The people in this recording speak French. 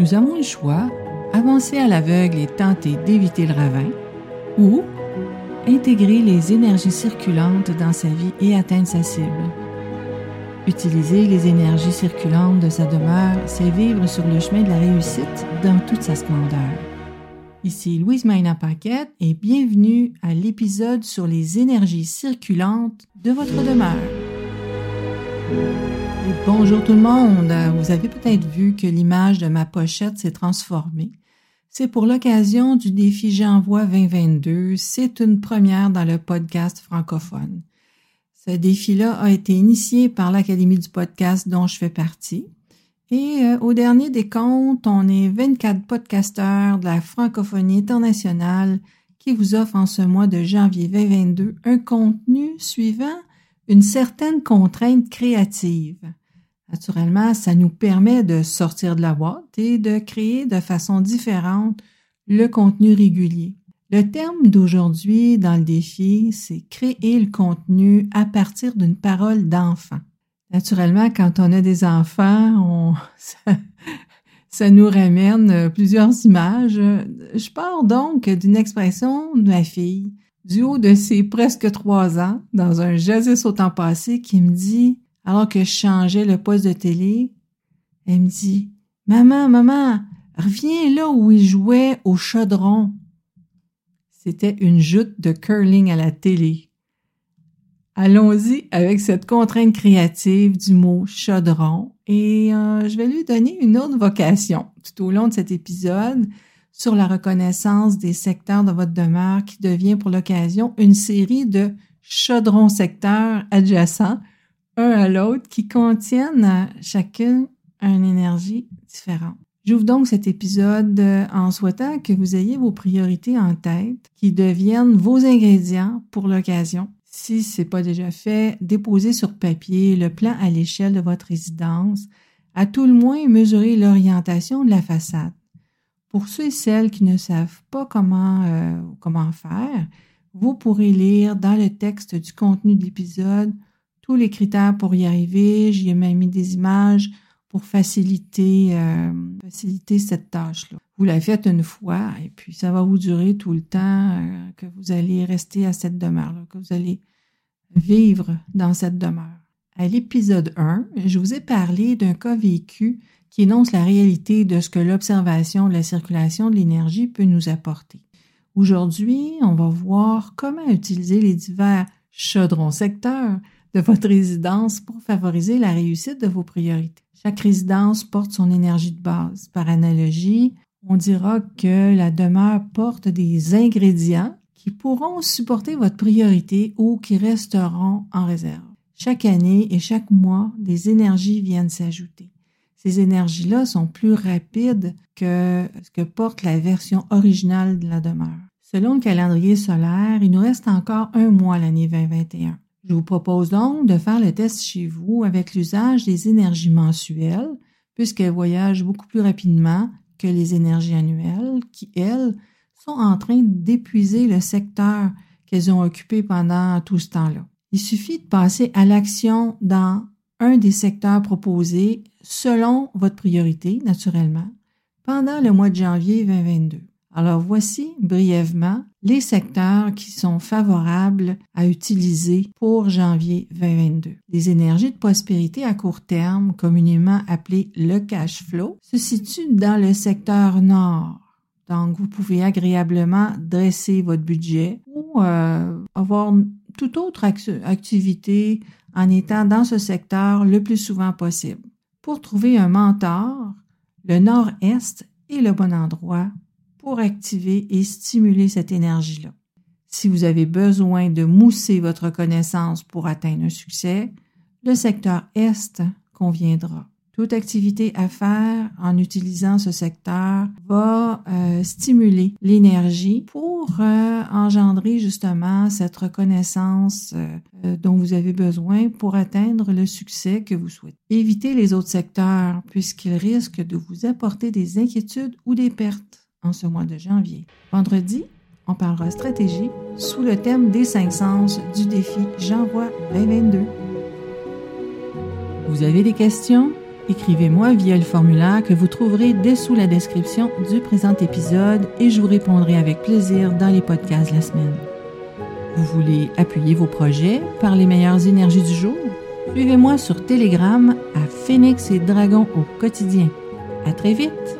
Nous avons le choix, avancer à l'aveugle et tenter d'éviter le ravin, ou intégrer les énergies circulantes dans sa vie et atteindre sa cible. Utiliser les énergies circulantes de sa demeure, c'est vivre sur le chemin de la réussite dans toute sa splendeur. Ici Louise Maina Paquette et bienvenue à l'épisode sur les énergies circulantes de votre demeure. Bonjour tout le monde. Vous avez peut-être vu que l'image de ma pochette s'est transformée. C'est pour l'occasion du défi J'envoie 2022. C'est une première dans le podcast francophone. Ce défi-là a été initié par l'Académie du podcast dont je fais partie. Et euh, au dernier des comptes, on est 24 podcasteurs de la francophonie internationale qui vous offrent en ce mois de janvier 2022 un contenu suivant une certaine contrainte créative. Naturellement, ça nous permet de sortir de la boîte et de créer de façon différente le contenu régulier. Le terme d'aujourd'hui dans le défi, c'est créer le contenu à partir d'une parole d'enfant. Naturellement, quand on a des enfants, ça, nous ramène plusieurs images. Je pars donc d'une expression de ma fille, du haut de ses presque trois ans, dans un jadis au temps passé, qui me dit, alors que je changeais le poste de télé, elle me dit, Maman, maman, reviens là où il jouait au chaudron. C'était une joute de curling à la télé. Allons-y avec cette contrainte créative du mot chaudron et euh, je vais lui donner une autre vocation tout au long de cet épisode sur la reconnaissance des secteurs de votre demeure qui devient pour l'occasion une série de chaudrons secteurs adjacents, à l'autre, qui contiennent chacune une énergie différente. J'ouvre donc cet épisode en souhaitant que vous ayez vos priorités en tête, qui deviennent vos ingrédients pour l'occasion si ce n'est pas déjà fait, déposez sur papier le plan à l'échelle de votre résidence, à tout le moins mesurer l'orientation de la façade. Pour ceux et celles qui ne savent pas comment, euh, comment faire, vous pourrez lire dans le texte du contenu de l'épisode tous les critères pour y arriver. J'y ai même mis des images pour faciliter, euh, faciliter cette tâche-là. Vous la faites une fois et puis ça va vous durer tout le temps euh, que vous allez rester à cette demeure-là, que vous allez vivre dans cette demeure. À l'épisode 1, je vous ai parlé d'un cas vécu qui énonce la réalité de ce que l'observation de la circulation de l'énergie peut nous apporter. Aujourd'hui, on va voir comment utiliser les divers chaudrons secteurs de votre résidence pour favoriser la réussite de vos priorités. Chaque résidence porte son énergie de base. Par analogie, on dira que la demeure porte des ingrédients qui pourront supporter votre priorité ou qui resteront en réserve. Chaque année et chaque mois, des énergies viennent s'ajouter. Ces énergies-là sont plus rapides que ce que porte la version originale de la demeure. Selon le calendrier solaire, il nous reste encore un mois l'année 2021. Je vous propose donc de faire le test chez vous avec l'usage des énergies mensuelles, puisqu'elles voyagent beaucoup plus rapidement que les énergies annuelles, qui, elles, sont en train d'épuiser le secteur qu'elles ont occupé pendant tout ce temps-là. Il suffit de passer à l'action dans un des secteurs proposés selon votre priorité, naturellement, pendant le mois de janvier 2022. Alors voici brièvement les secteurs qui sont favorables à utiliser pour janvier 2022. Les énergies de prospérité à court terme, communément appelées le cash flow, se situent dans le secteur nord donc, vous pouvez agréablement dresser votre budget ou euh, avoir toute autre activité en étant dans ce secteur le plus souvent possible. Pour trouver un mentor, le nord-est est le bon endroit pour activer et stimuler cette énergie-là. Si vous avez besoin de mousser votre connaissance pour atteindre un succès, le secteur est conviendra toute activité à faire en utilisant ce secteur va euh, stimuler l'énergie pour euh, engendrer justement cette reconnaissance euh, dont vous avez besoin pour atteindre le succès que vous souhaitez. Évitez les autres secteurs puisqu'ils risquent de vous apporter des inquiétudes ou des pertes en ce mois de janvier. Vendredi, on parlera stratégie sous le thème des cinq sens du défi J'envoie 2022. Vous avez des questions? Écrivez-moi via le formulaire que vous trouverez dessous la description du présent épisode et je vous répondrai avec plaisir dans les podcasts de la semaine. Vous voulez appuyer vos projets par les meilleures énergies du jour? Suivez-moi sur Telegram à Phoenix et Dragon au quotidien. À très vite!